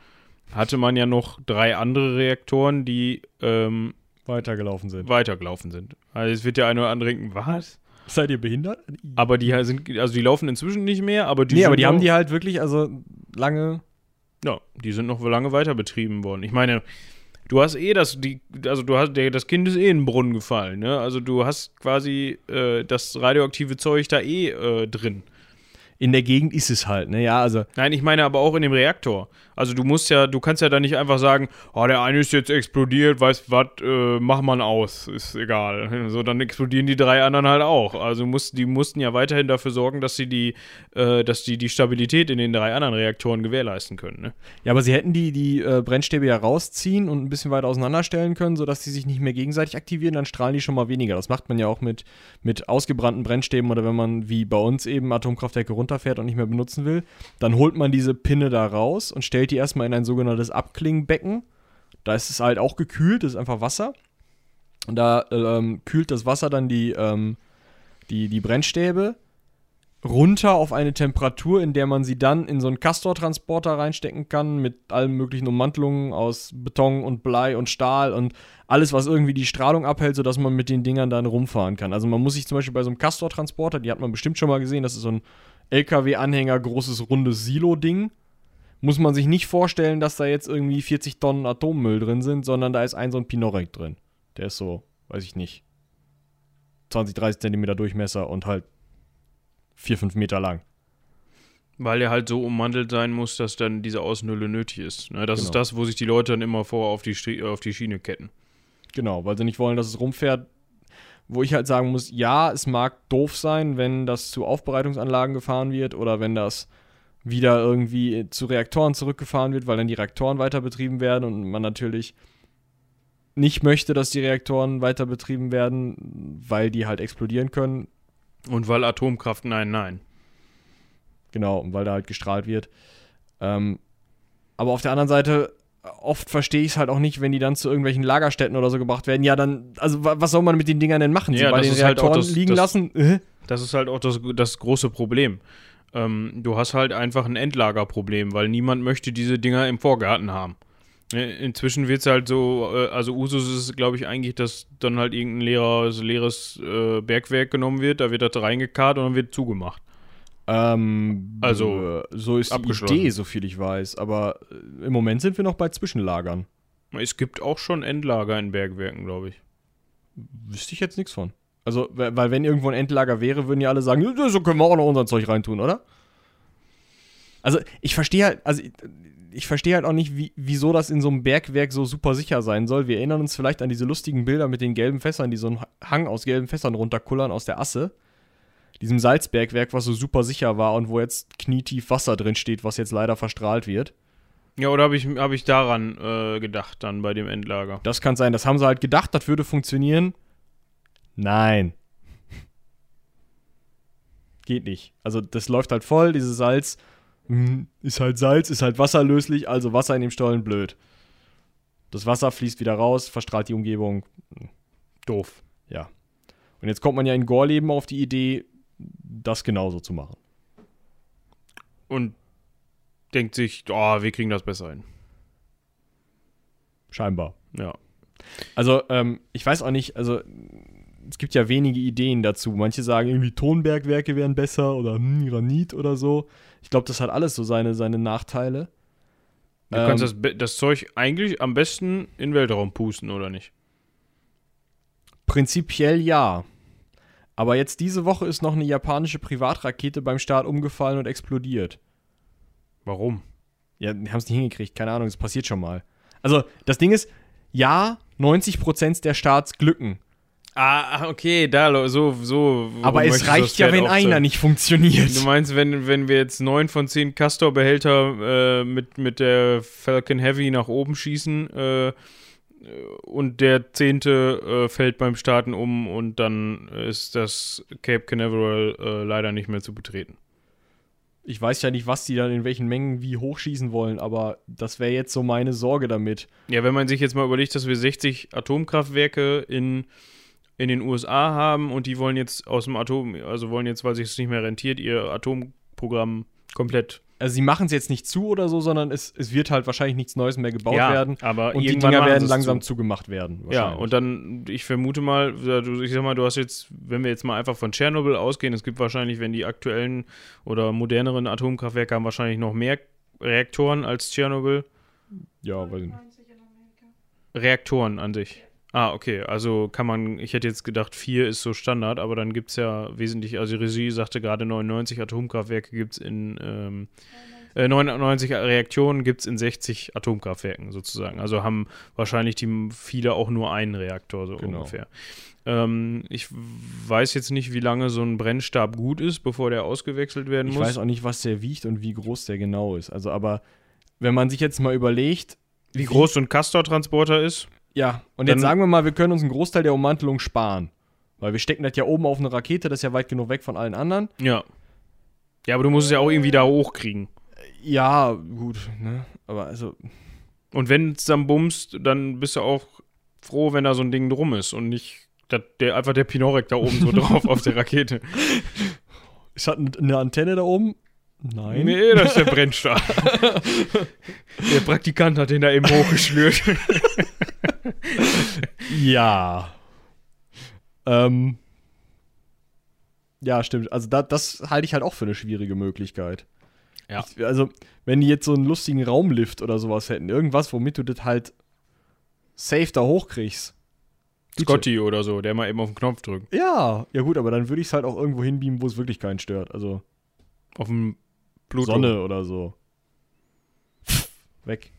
[SPEAKER 1] hatte man ja noch drei andere Reaktoren, die ähm,
[SPEAKER 2] Weitergelaufen sind.
[SPEAKER 1] weitergelaufen sind. Also es wird ja einer oder andere denken, was?
[SPEAKER 2] Seid ihr behindert?
[SPEAKER 1] Aber die halt sind, also die laufen inzwischen nicht mehr, aber die
[SPEAKER 2] nee, aber die haben
[SPEAKER 1] noch-
[SPEAKER 2] die halt wirklich, also lange.
[SPEAKER 1] Ja, die sind noch lange weiter betrieben worden. Ich meine, du hast eh das, die, also du hast, der, das Kind ist eh in den Brunnen gefallen, ne? Also du hast quasi äh, das radioaktive Zeug da eh äh, drin.
[SPEAKER 2] In der Gegend ist es halt, ne? Ja, also.
[SPEAKER 1] Nein, ich meine aber auch in dem Reaktor. Also du musst ja, du kannst ja da nicht einfach sagen, oh, der eine ist jetzt explodiert, weißt was, äh, mach man aus, ist egal. So, dann explodieren die drei anderen halt auch. Also musst, die mussten ja weiterhin dafür sorgen, dass sie die, äh, dass die die Stabilität in den drei anderen Reaktoren gewährleisten können, ne?
[SPEAKER 2] Ja, aber sie hätten die, die äh, Brennstäbe ja rausziehen und ein bisschen weiter auseinanderstellen können, sodass die sich nicht mehr gegenseitig aktivieren, dann strahlen die schon mal weniger. Das macht man ja auch mit, mit ausgebrannten Brennstäben oder wenn man wie bei uns eben Atomkraftwerke runterfährt und nicht mehr benutzen will, dann holt man diese Pinne da raus und stellt die erstmal in ein sogenanntes Abklingenbecken. Da ist es halt auch gekühlt, das ist einfach Wasser. Und da ähm, kühlt das Wasser dann die, ähm, die, die Brennstäbe runter auf eine Temperatur, in der man sie dann in so einen Castor-Transporter reinstecken kann, mit allen möglichen Ummantelungen aus Beton und Blei und Stahl und alles, was irgendwie die Strahlung abhält, sodass man mit den Dingern dann rumfahren kann. Also man muss sich zum Beispiel bei so einem Castor-Transporter, die hat man bestimmt schon mal gesehen, das ist so ein LKW-Anhänger, großes, rundes Silo-Ding. Muss man sich nicht vorstellen, dass da jetzt irgendwie 40 Tonnen Atommüll drin sind, sondern da ist ein so ein Pinorek drin. Der ist so, weiß ich nicht, 20, 30 Zentimeter Durchmesser und halt 4, 5 Meter lang.
[SPEAKER 1] Weil er halt so ummantelt sein muss, dass dann diese Außenhülle nötig ist. Ne? Das ist
[SPEAKER 2] Genau.
[SPEAKER 1] das, wo sich die Leute dann immer vor auf die, auf die Schiene ketten.
[SPEAKER 2] Genau, weil sie nicht wollen, dass es rumfährt. Wo ich halt sagen muss, ja, es mag doof sein, wenn das zu Aufbereitungsanlagen gefahren wird oder wenn das wieder irgendwie zu Reaktoren zurückgefahren wird, weil dann die Reaktoren weiter betrieben werden und man natürlich nicht möchte, dass die Reaktoren weiter betrieben werden, weil die halt explodieren können.
[SPEAKER 1] Und weil Atomkraft, nein, nein.
[SPEAKER 2] Genau, und weil da halt gestrahlt wird. Ähm, aber auf der anderen Seite, oft verstehe ich es halt auch nicht, wenn die dann zu irgendwelchen Lagerstätten oder so gebracht werden. Ja, dann, also wa- was soll man mit den Dingern denn machen? Sie
[SPEAKER 1] Ja,
[SPEAKER 2] bei
[SPEAKER 1] das
[SPEAKER 2] den
[SPEAKER 1] ist halt auch
[SPEAKER 2] Reaktoren
[SPEAKER 1] das-
[SPEAKER 2] liegen
[SPEAKER 1] das-
[SPEAKER 2] lassen? Äh?
[SPEAKER 1] Das ist halt auch das, das große Problem. Ähm, du hast halt einfach ein Endlagerproblem, weil niemand möchte diese Dinger im Vorgarten haben. Inzwischen wird es halt so, äh, also Usus ist es, glaube ich, eigentlich, dass dann halt irgendein leeres, leeres äh, Bergwerk genommen wird, da wird das reingekarrt und dann wird zugemacht.
[SPEAKER 2] Ähm,
[SPEAKER 1] Also,
[SPEAKER 2] so ist die. Idee, so viel ich weiß. Aber äh, im Moment sind wir noch bei Zwischenlagern.
[SPEAKER 1] Es gibt auch schon Endlager in Bergwerken, glaube ich.
[SPEAKER 2] Wüsste ich jetzt nichts von. Also, we- weil wenn irgendwo ein Endlager wäre, würden ja alle sagen, "Ja, so können wir auch noch unser Zeug reintun, oder? Also, ich verstehe halt, also ich, ich verstehe halt auch nicht, wie, wieso das in so einem Bergwerk so super sicher sein soll. Wir erinnern uns vielleicht an diese lustigen Bilder mit den gelben Fässern, die so einen Hang aus gelben Fässern runterkullern aus der Asse. Diesem Salzbergwerk, was so super sicher war und wo jetzt knietief Wasser drin steht, was jetzt leider verstrahlt wird.
[SPEAKER 1] Ja, oder habe ich, hab ich daran äh, gedacht, dann bei dem Endlager?
[SPEAKER 2] Das kann sein. Das haben sie halt gedacht, das würde funktionieren. Nein. Geht nicht. Also das läuft halt voll, dieses Salz. hm, Ist halt Salz, ist halt wasserlöslich, also Wasser in dem Stollen blöd. Das Wasser fließt wieder raus, verstrahlt die Umgebung.
[SPEAKER 1] Doof.
[SPEAKER 2] Ja. Und jetzt kommt man ja in Gorleben auf die Idee, das genauso zu machen.
[SPEAKER 1] Und denkt sich, oh, wir kriegen das besser hin.
[SPEAKER 2] Scheinbar.
[SPEAKER 1] Ja.
[SPEAKER 2] Also, ähm, ich weiß auch nicht, also es gibt ja wenige Ideen dazu. Manche sagen irgendwie Tonbergwerke wären besser oder hm, Granit oder so. Ich glaube, das hat alles so seine, seine Nachteile.
[SPEAKER 1] Du kannst
[SPEAKER 2] Ähm,
[SPEAKER 1] das, Be- das Zeug eigentlich am besten in den Weltraum pusten, oder nicht?
[SPEAKER 2] Prinzipiell ja. Aber jetzt diese Woche ist noch eine japanische Privatrakete beim Start umgefallen und explodiert.
[SPEAKER 1] Warum?
[SPEAKER 2] Ja, die haben es nicht hingekriegt, keine Ahnung, das passiert schon mal. Also, das Ding ist, ja, 90% der Starts glücken.
[SPEAKER 1] Ah, okay, da, so, so.
[SPEAKER 2] Aber es reicht ja, wenn einer nicht funktioniert.
[SPEAKER 1] Du meinst, wenn, wenn wir jetzt neun von zehn Castor-Behälter äh, mit, mit der Falcon Heavy nach oben schießen äh, und der zehnte äh, fällt beim Starten um und dann ist das Cape Canaveral äh, leider nicht mehr zu betreten.
[SPEAKER 2] Ich weiß ja nicht, was die dann in welchen Mengen wie hochschießen wollen, aber das wäre jetzt so meine Sorge damit.
[SPEAKER 1] Ja, wenn man sich jetzt mal überlegt, dass wir 60 Atomkraftwerke in, in den USA haben und die wollen jetzt aus dem Atom, also wollen jetzt, weil sich es nicht mehr rentiert, ihr Atomprogramm komplett
[SPEAKER 2] Also sie machen es jetzt nicht zu oder so, sondern es, es wird halt wahrscheinlich nichts Neues mehr gebaut
[SPEAKER 1] Ja,
[SPEAKER 2] werden.
[SPEAKER 1] aber
[SPEAKER 2] und die Dinger werden langsam
[SPEAKER 1] zu.
[SPEAKER 2] zugemacht werden.
[SPEAKER 1] Ja, und dann, ich vermute mal, ich sag mal, du hast jetzt, wenn wir jetzt mal einfach von Tschernobyl ausgehen, es gibt wahrscheinlich, wenn die aktuellen oder moderneren Atomkraftwerke haben wahrscheinlich noch mehr Reaktoren als Tschernobyl.
[SPEAKER 2] ja, weiß ich nicht.
[SPEAKER 3] 90 in Amerika.
[SPEAKER 1] Reaktoren an sich. Ah, okay. Also kann man, ich hätte jetzt gedacht, vier ist so Standard, aber dann gibt es ja wesentlich, also die Regie sagte gerade 99 Atomkraftwerke gibt es in, ähm, äh, 99 Reaktoren gibt es in 60 Atomkraftwerken sozusagen. Also haben wahrscheinlich die viele auch nur einen Reaktor so
[SPEAKER 2] Genau.
[SPEAKER 1] ungefähr. Ähm, ich weiß jetzt nicht, wie lange so ein Brennstab gut ist, bevor der ausgewechselt werden
[SPEAKER 2] Ich
[SPEAKER 1] muss.
[SPEAKER 2] weiß auch nicht, was der wiegt und wie groß der genau ist. Also, aber wenn man sich jetzt mal überlegt,
[SPEAKER 1] wie groß so ein Castor-Transporter ist.
[SPEAKER 2] Ja, und
[SPEAKER 1] Dann-
[SPEAKER 2] jetzt sagen wir mal, wir können uns einen Großteil der Ummantelung sparen. Weil wir stecken das ja oben auf eine Rakete, das ist ja weit genug weg von allen anderen.
[SPEAKER 1] Ja. Ja, aber du musst es ja auch irgendwie da hochkriegen.
[SPEAKER 2] Ja, gut, ne? Aber also,
[SPEAKER 1] Und wenn es dann bummst, dann bist du auch froh, wenn da so ein Ding drum ist und nicht dat, der, einfach der Pinorek da oben so drauf auf der Rakete.
[SPEAKER 2] ist hat eine Antenne da oben? Nein.
[SPEAKER 1] Nee, das ist der Brennstab. der Praktikant hat den da eben hochgeschnürt.
[SPEAKER 2] Ja. Ähm. Ja, stimmt. Also da, das halte ich halt auch für eine schwierige Möglichkeit.
[SPEAKER 1] Ja.
[SPEAKER 2] Ich, also, wenn die jetzt so einen lustigen Raumlift oder sowas hätten, irgendwas, womit du das halt safe da hochkriegst. Bitte.
[SPEAKER 1] Scotty oder so, der mal eben auf den Knopf drückt.
[SPEAKER 2] Ja, ja gut, aber dann würde ich es halt auch irgendwo hinbeamen, wo es wirklich keinen stört. Also
[SPEAKER 1] Auf dem Pluto.
[SPEAKER 2] Sonne oder so. Weg.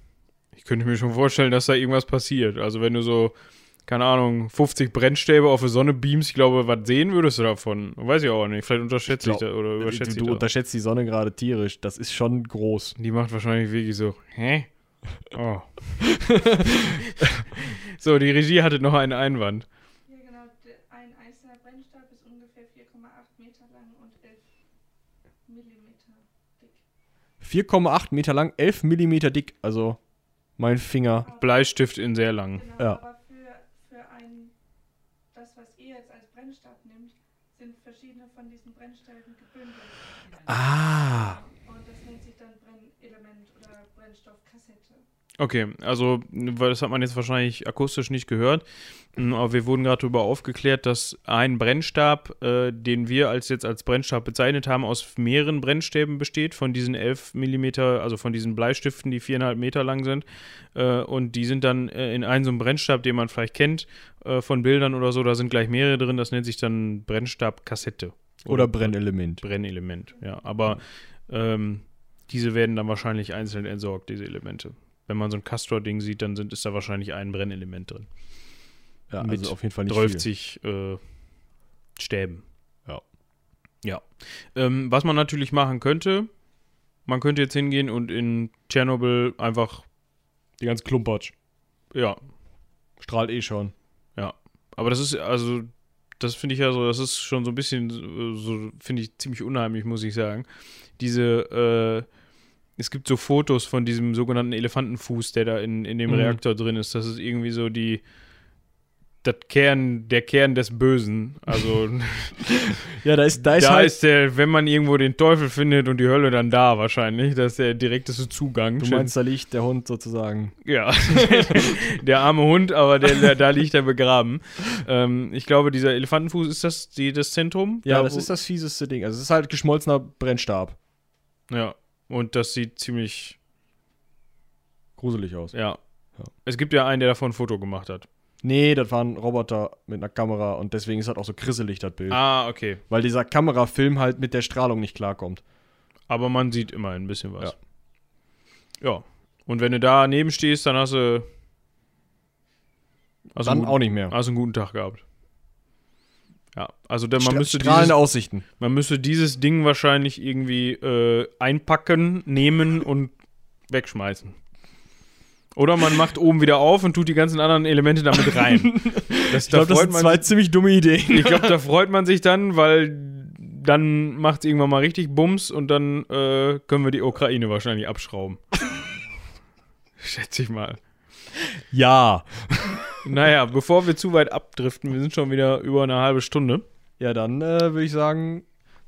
[SPEAKER 1] Ich könnte mir schon vorstellen, dass da irgendwas passiert. Also wenn du so, keine Ahnung, 50 Brennstäbe auf die Sonne beamst, ich glaube, was sehen würdest du davon? Weiß ich auch nicht. Vielleicht unterschätze ich,
[SPEAKER 2] Ich glaub,
[SPEAKER 1] das oder
[SPEAKER 2] Du,
[SPEAKER 1] überschätze ich
[SPEAKER 2] du
[SPEAKER 1] das.
[SPEAKER 2] unterschätzt die Sonne gerade tierisch. Das ist schon groß.
[SPEAKER 1] Die macht wahrscheinlich wirklich so, hä? Oh. so, die Regie hatte noch einen Einwand.
[SPEAKER 3] Ja, genau. Ein einzelner Brennstab ist ungefähr 4,8 Meter lang und 11 Millimeter dick.
[SPEAKER 2] 4,8 Meter lang, 11 Millimeter dick. Also mein Finger.
[SPEAKER 1] Bleistift in sehr lang.
[SPEAKER 3] Genau,
[SPEAKER 2] Ja.
[SPEAKER 3] aber für, für ein, das, was ihr jetzt als Brennstab nimmt, sind verschiedene von diesen Brennstäben gebündelt.
[SPEAKER 2] Ah.
[SPEAKER 3] Und das nennt sich dann Brennelement oder Brennstoffkassette.
[SPEAKER 1] Okay, also, weil das hat man jetzt wahrscheinlich akustisch nicht gehört, aber wir wurden gerade darüber aufgeklärt, dass ein Brennstab, äh, den wir als jetzt als Brennstab bezeichnet haben, aus mehreren Brennstäben besteht, von diesen 11 Millimeter, also von diesen Bleistiften, die viereinhalb Meter lang sind. Äh, und die sind dann äh, in einem so einem Brennstab, den man vielleicht kennt, äh, von Bildern oder so, da sind gleich mehrere drin, das nennt sich dann Brennstabkassette.
[SPEAKER 2] Oder Brennelement.
[SPEAKER 1] Brennelement, ja. Aber ähm, diese werden dann wahrscheinlich einzeln entsorgt, diese Elemente. Wenn man so ein Castor-Ding sieht, dann sind, ist da wahrscheinlich ein Brennelement drin.
[SPEAKER 2] Ja,
[SPEAKER 1] Mit
[SPEAKER 2] also auf jeden Fall nicht viel.
[SPEAKER 1] 30 äh, Stäben.
[SPEAKER 2] Ja.
[SPEAKER 1] Ja. Ähm, was man natürlich machen könnte, man könnte jetzt hingehen und in Tschernobyl einfach,
[SPEAKER 2] Die ganze Klumpatsch.
[SPEAKER 1] ja,
[SPEAKER 2] Strahlt eh schon.
[SPEAKER 1] Aber das ist, also, das finde ich ja so, das ist schon so ein bisschen, so, so finde ich ziemlich unheimlich, muss ich sagen. Diese, äh, es gibt so Fotos von diesem sogenannten Elefantenfuß, der da in, in dem
[SPEAKER 2] Mhm.
[SPEAKER 1] Reaktor drin ist. Das ist irgendwie so die, das Kern, der Kern des Bösen. Also,
[SPEAKER 2] Ja, da ist, da ist
[SPEAKER 1] da
[SPEAKER 2] halt.
[SPEAKER 1] ist der, wenn man irgendwo den Teufel findet und die Hölle dann da wahrscheinlich, das ist der direkteste Zugang.
[SPEAKER 2] du meinst, da liegt der Hund sozusagen.
[SPEAKER 1] Ja, der arme Hund, aber der, der, da liegt er begraben. Ähm, ich glaube, dieser Elefantenfuß, ist das die, das Zentrum?
[SPEAKER 2] Ja,
[SPEAKER 1] Da,
[SPEAKER 2] das ist das fieseste Ding. Also es ist halt geschmolzener Brennstab.
[SPEAKER 1] Ja, und das sieht ziemlich,
[SPEAKER 2] Gruselig aus.
[SPEAKER 1] ja.
[SPEAKER 2] Ja.
[SPEAKER 1] Es gibt ja einen, der davon ein Foto gemacht hat.
[SPEAKER 2] Nee, das war ein Roboter mit einer Kamera und deswegen ist das auch so krisselig, das Bild.
[SPEAKER 1] Ah, okay.
[SPEAKER 2] Weil dieser Kamerafilm halt mit der Strahlung nicht klarkommt.
[SPEAKER 1] Aber man sieht immer ein bisschen was. Ja. Ja. Und wenn du da neben stehst, dann hast du. Hast
[SPEAKER 2] Dann
[SPEAKER 1] einen
[SPEAKER 2] auch
[SPEAKER 1] guten,
[SPEAKER 2] nicht mehr.
[SPEAKER 1] hast du einen guten Tag gehabt. Ja, also dann, man,
[SPEAKER 2] Stra-
[SPEAKER 1] müsste
[SPEAKER 2] strahlende
[SPEAKER 1] dieses,
[SPEAKER 2] Aussichten.
[SPEAKER 1] man müsste dieses Ding wahrscheinlich irgendwie äh, einpacken, nehmen und wegschmeißen. Oder man macht oben wieder auf und tut die ganzen anderen Elemente damit rein. Das,
[SPEAKER 2] Ich glaube, das sind zwei ziemlich dumme Ideen.
[SPEAKER 1] ich glaube, da freut man sich dann, weil dann macht es irgendwann mal richtig Bums und dann äh, können wir die Ukraine wahrscheinlich abschrauben. Schätze ich mal.
[SPEAKER 2] Ja.
[SPEAKER 1] Naja, bevor wir zu weit abdriften, wir sind schon wieder über eine halbe Stunde.
[SPEAKER 2] Ja, dann äh, würde ich sagen,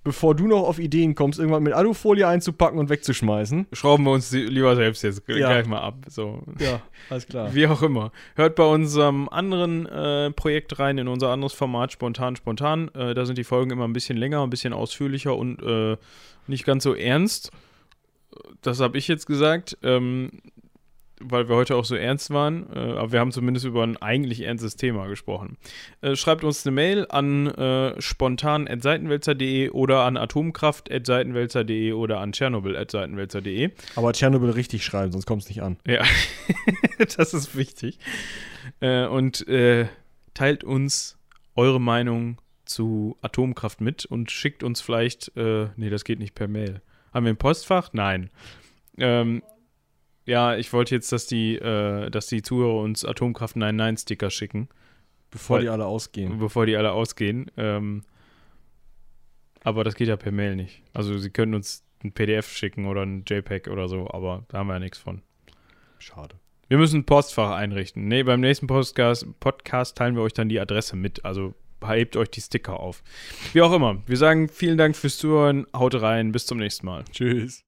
[SPEAKER 2] bevor du noch auf Ideen kommst, irgendwann mit Alufolie einzupacken und wegzuschmeißen.
[SPEAKER 1] Schrauben wir uns lieber selbst jetzt
[SPEAKER 2] Ja.
[SPEAKER 1] gleich mal ab. So.
[SPEAKER 2] Ja, alles klar.
[SPEAKER 1] Wie auch immer. Hört bei unserem anderen äh, Projekt rein, in unser anderes Format, Spontan, Spontan. Äh, da sind die Folgen immer ein bisschen länger, ein bisschen ausführlicher und äh, nicht ganz so ernst. Das habe ich jetzt gesagt, ähm, weil wir heute auch so ernst waren. Äh, aber wir haben zumindest über ein eigentlich ernstes Thema gesprochen. Äh, schreibt uns eine Mail an äh, spontan.seitenwälzer.de oder an atomkraft.seitenwälzer.de oder an tschernobyl.seitenwälzer.de.
[SPEAKER 2] Aber Tschernobyl richtig schreiben, sonst kommt es nicht an.
[SPEAKER 1] Ja, das ist wichtig. Äh, und äh, teilt uns eure Meinung zu Atomkraft mit und schickt uns vielleicht, äh, nee, das geht nicht per Mail. Haben wir ein Postfach? Nein. Ähm, ja, ich wollte jetzt, dass die, äh, dass die Zuhörer uns Atomkraft 99 Sticker schicken,
[SPEAKER 2] Bevor
[SPEAKER 1] Weil-
[SPEAKER 2] die alle ausgehen.
[SPEAKER 1] bevor die alle ausgehen. Ähm, aber das geht ja per Mail nicht. Also sie können uns ein PDF schicken oder ein JPEG oder so, aber da haben wir ja nichts von.
[SPEAKER 2] Schade.
[SPEAKER 1] Wir müssen ein Postfach einrichten. Nee, beim nächsten Podcast, Podcast teilen wir euch dann die Adresse mit. Also hebt euch die Sticker auf. Wie auch immer. Wir sagen vielen Dank fürs Zuhören. Haut rein. Bis zum nächsten Mal.
[SPEAKER 2] Tschüss.